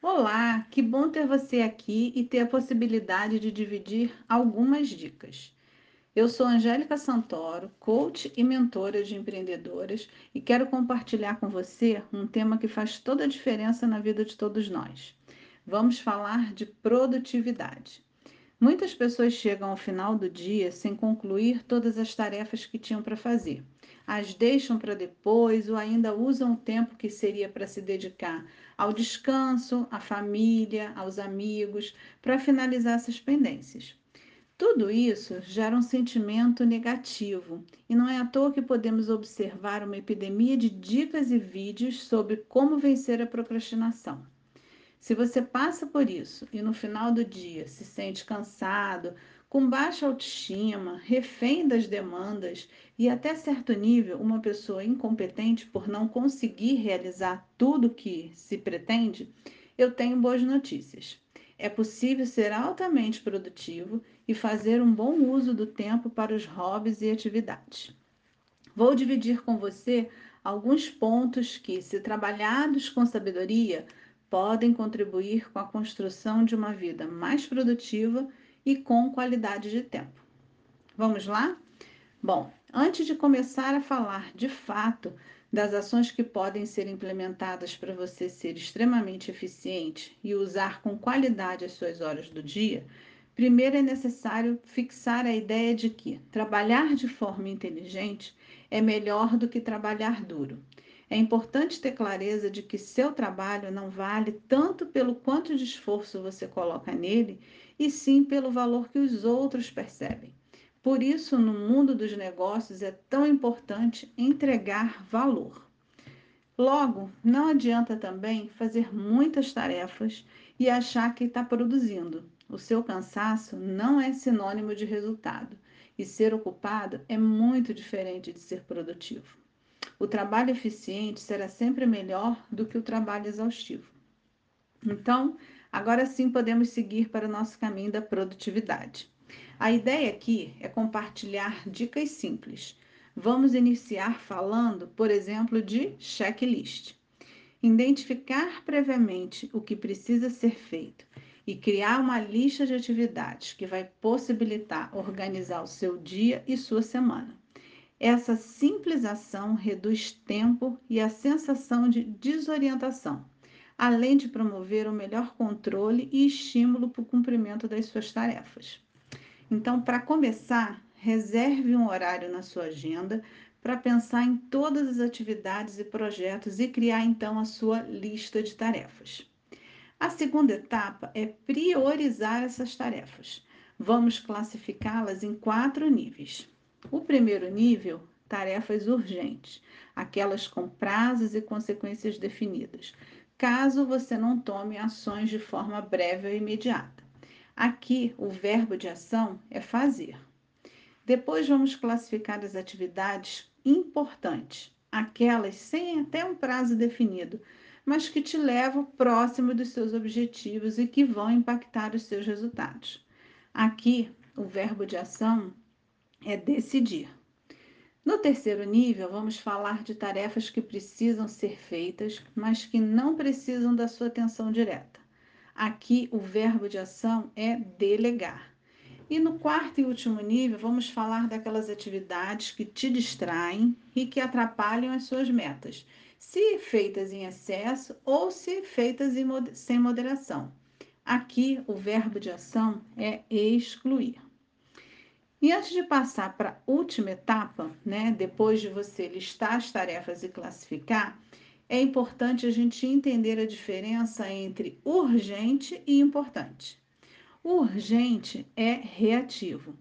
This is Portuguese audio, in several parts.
Olá, que bom ter você aqui e ter a possibilidade de dividir algumas dicas. Eu sou Angélica Santoro, coach e mentora de empreendedoras e quero compartilhar com você um tema que faz toda a diferença na vida de todos nós. Vamos falar de produtividade. Muitas pessoas chegam ao final do dia sem concluir todas as tarefas que tinham para fazer. As deixam para depois ou ainda usam o tempo que seria para se dedicar ao descanso, à família, aos amigos, para finalizar essas pendências. Tudo isso gera um sentimento negativo e não é à toa que podemos observar uma epidemia de dicas e vídeos sobre como vencer a procrastinação. Se você passa por isso e no final do dia se sente cansado, com baixa autoestima, refém das demandas e até certo nível uma pessoa incompetente por não conseguir realizar tudo que se pretende, eu tenho boas notícias. É possível ser altamente produtivo e fazer um bom uso do tempo para os hobbies e atividades. Vou dividir com você alguns pontos que, se trabalhados com sabedoria, podem contribuir com a construção de uma vida mais produtiva e com qualidade de tempo. Vamos lá? Bom, antes de começar a falar de fato das ações que podem ser implementadas para você ser extremamente eficiente e usar com qualidade as suas horas do dia, primeiro é necessário fixar a ideia de que trabalhar de forma inteligente é melhor do que trabalhar duro. É importante ter clareza de que seu trabalho não vale tanto pelo quanto de esforço você coloca nele, e sim pelo valor que os outros percebem. Por isso, no mundo dos negócios é tão importante entregar valor. Logo, não adianta também fazer muitas tarefas e achar que está produzindo. O seu cansaço não é sinônimo de resultado, e ser ocupado é muito diferente de ser produtivo. O trabalho eficiente será sempre melhor do que o trabalho exaustivo. Então, agora sim podemos seguir para o nosso caminho da produtividade. A ideia aqui é compartilhar dicas simples. Vamos iniciar falando, por exemplo, de checklist. Identificar previamente o que precisa ser feito e criar uma lista de atividades que vai possibilitar organizar o seu dia e sua semana. Essa simples ação reduz tempo e a sensação de desorientação, além de promover o melhor controle e estímulo para o cumprimento das suas tarefas. Então, para começar, reserve um horário na sua agenda para pensar em todas as atividades e projetos e criar então a sua lista de tarefas. A segunda etapa é priorizar essas tarefas. Vamos classificá-las em quatro níveis. O primeiro nível, tarefas urgentes, aquelas com prazos e consequências definidas, caso você não tome ações de forma breve ou imediata. Aqui, o verbo de ação é fazer. Depois, vamos classificar as atividades importantes, aquelas sem até um prazo definido, mas que te levam próximo dos seus objetivos e que vão impactar os seus resultados. Aqui, o verbo de ação é decidir. No terceiro nível, vamos falar de tarefas que precisam ser feitas, mas que não precisam da sua atenção direta. Aqui, o verbo de ação é delegar. E no quarto e último nível, vamos falar daquelas atividades que te distraem e que atrapalham as suas metas, se feitas em excesso ou se feitas sem moderação. Aqui, o verbo de ação é excluir. E antes de passar para a última etapa, né, depois de você listar as tarefas e classificar, é importante a gente entender a diferença entre urgente e importante. Urgente é reativo.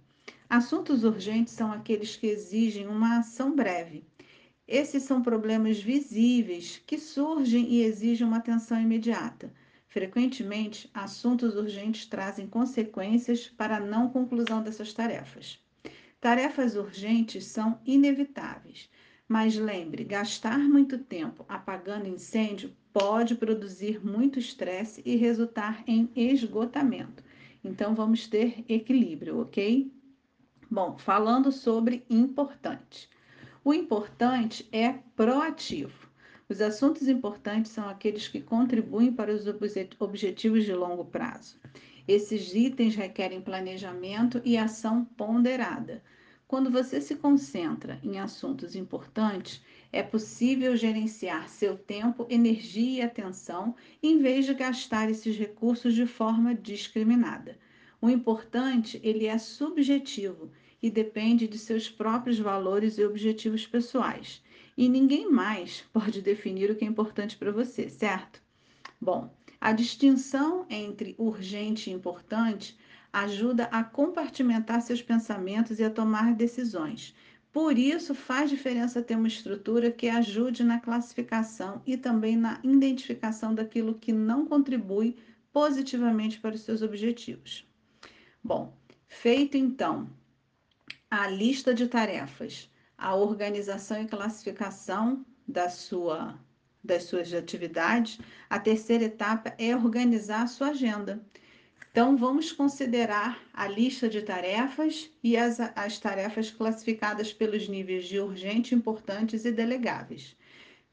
Assuntos urgentes são aqueles que exigem uma ação breve. Esses são problemas visíveis que surgem e exigem uma atenção imediata. Frequentemente, assuntos urgentes trazem consequências para a não conclusão dessas tarefas. Tarefas urgentes são inevitáveis, mas lembre: gastar muito tempo apagando incêndio pode produzir muito estresse e resultar em esgotamento. Então, vamos ter equilíbrio, ok? Bom, falando sobre importante. O importante é proativo. Os assuntos importantes são aqueles que contribuem para os objetivos de longo prazo. Esses itens requerem planejamento e ação ponderada. Quando você se concentra em assuntos importantes, é possível gerenciar seu tempo, energia e atenção em vez de gastar esses recursos de forma discriminada. O importante, ele é subjetivo e depende de seus próprios valores e objetivos pessoais. E ninguém mais pode definir o que é importante para você, certo? Bom, a distinção entre urgente e importante ajuda a compartimentar seus pensamentos e a tomar decisões. Por isso, faz diferença ter uma estrutura que ajude na classificação e também na identificação daquilo que não contribui positivamente para os seus objetivos. Bom, feito então a lista de tarefas, a organização e classificação da sua, das suas atividades, a terceira etapa é organizar a sua agenda. Então, vamos considerar a lista de tarefas e as, as tarefas classificadas pelos níveis de urgente, importantes e delegáveis.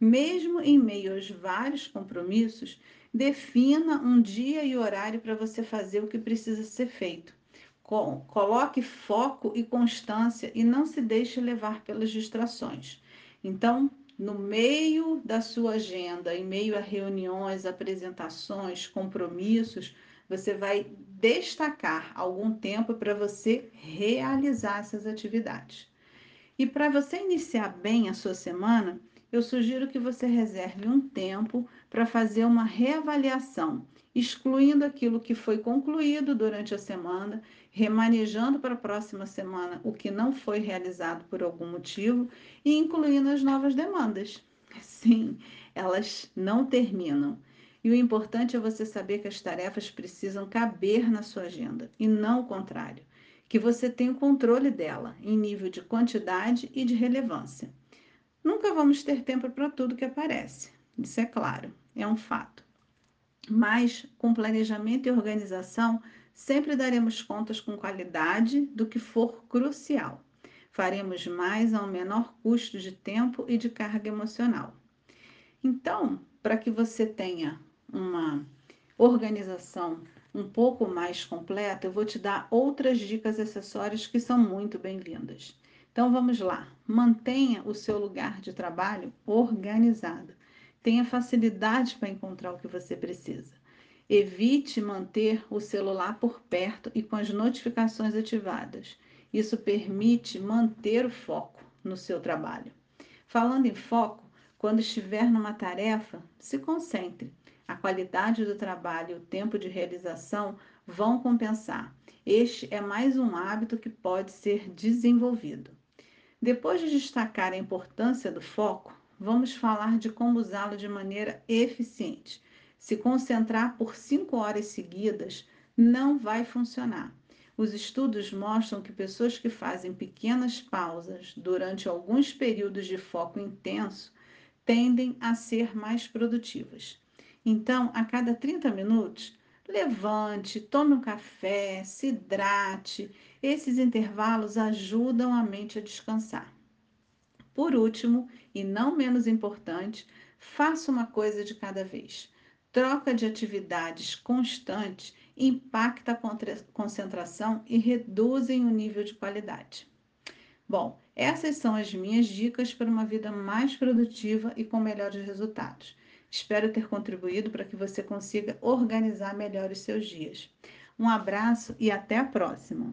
Mesmo em meio aos vários compromissos, defina um dia e horário para você fazer o que precisa ser feito. Coloque foco e constância e não se deixe levar pelas distrações. Então, no meio da sua agenda, em meio a reuniões, apresentações, compromissos, você vai destacar algum tempo para você realizar essas atividades. E para você iniciar bem a sua semana, eu sugiro que você reserve um tempo para fazer uma reavaliação, excluindo aquilo que foi concluído durante a semana, remanejando para a próxima semana o que não foi realizado por algum motivo e incluindo as novas demandas. Sim, elas não terminam. E o importante é você saber que as tarefas precisam caber na sua agenda e não o contrário, que você tem o controle dela em nível de quantidade e de relevância. Nunca vamos ter tempo para tudo que aparece, isso é claro, é um fato. Mas com planejamento e organização, sempre daremos contas com qualidade do que for crucial. Faremos mais ao menor custo de tempo e de carga emocional. Então, para que você tenha uma organização um pouco mais completa, eu vou te dar outras dicas acessórias que são muito bem-vindas. Então vamos lá. Mantenha o seu lugar de trabalho organizado. Tenha facilidade para encontrar o que você precisa. Evite manter o celular por perto e com as notificações ativadas. Isso permite manter o foco no seu trabalho. Falando em foco, quando estiver numa tarefa, se concentre a qualidade do trabalho e o tempo de realização vão compensar. Este é mais um hábito que pode ser desenvolvido. Depois de destacar a importância do foco, vamos falar de como usá-lo de maneira eficiente. Se concentrar por cinco horas seguidas não vai funcionar. Os estudos mostram que pessoas que fazem pequenas pausas durante alguns períodos de foco intenso tendem a ser mais produtivas. Então, a cada 30 minutos, levante, tome um café, se hidrate. Esses intervalos ajudam a mente a descansar. Por último, e não menos importante, faça uma coisa de cada vez. Troca de atividades constantes impacta a concentração e reduzem o nível de qualidade. Bom, essas são as minhas dicas para uma vida mais produtiva e com melhores resultados. Espero ter contribuído para que você consiga organizar melhor os seus dias. Um abraço e até a próxima!